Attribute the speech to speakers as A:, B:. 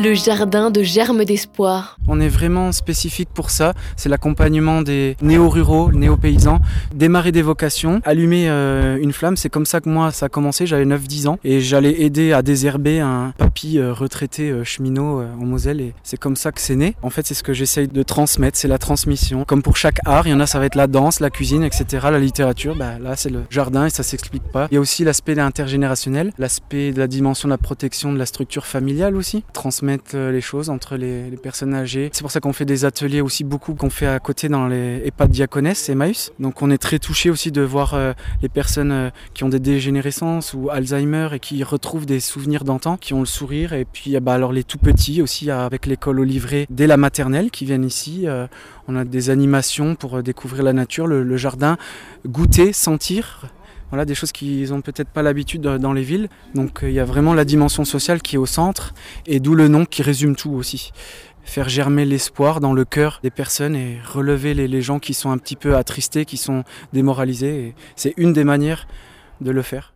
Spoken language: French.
A: Le jardin de germes d'espoir.
B: On est vraiment spécifique pour ça. C'est l'accompagnement des néo-ruraux, néo-paysans. Démarrer des vocations, allumer euh, une flamme. C'est comme ça que moi, ça a commencé. J'avais 9-10 ans et j'allais aider à désherber un papy euh, retraité euh, cheminot en Moselle. Et c'est comme ça que c'est né. En fait, c'est ce que j'essaye de transmettre. C'est la transmission. Comme pour chaque art, il y en a, ça va être la danse, la cuisine, etc. La littérature, bah, là, c'est le jardin et ça s'explique pas. Il y a aussi l'aspect intergénérationnel, l'aspect de la dimension de la protection de la structure familiale aussi. Transmettre les choses entre les, personnes âgées. C'est pour ça qu'on fait des ateliers aussi beaucoup qu'on fait à côté dans les EHPAD Diaconesse et Maïs. Donc on est très touché aussi de voir euh, les personnes euh, qui ont des dégénérescences ou Alzheimer et qui retrouvent des souvenirs d'antan, qui ont le sourire. Et puis bah, alors les tout petits aussi avec l'école au livret dès la maternelle qui viennent ici. Euh, on a des animations pour découvrir la nature, le jardin, goûter, sentir voilà, des choses qu'ils n'ont peut-être pas l'habitude dans les villes. Donc euh, il y a vraiment la dimension sociale qui est au centre, et d'où le nom qui résume tout aussi. Faire germer l'espoir dans le cœur des personnes et relever les, les gens qui sont un petit peu attristés, qui sont démoralisés. C'est une des manières de le faire.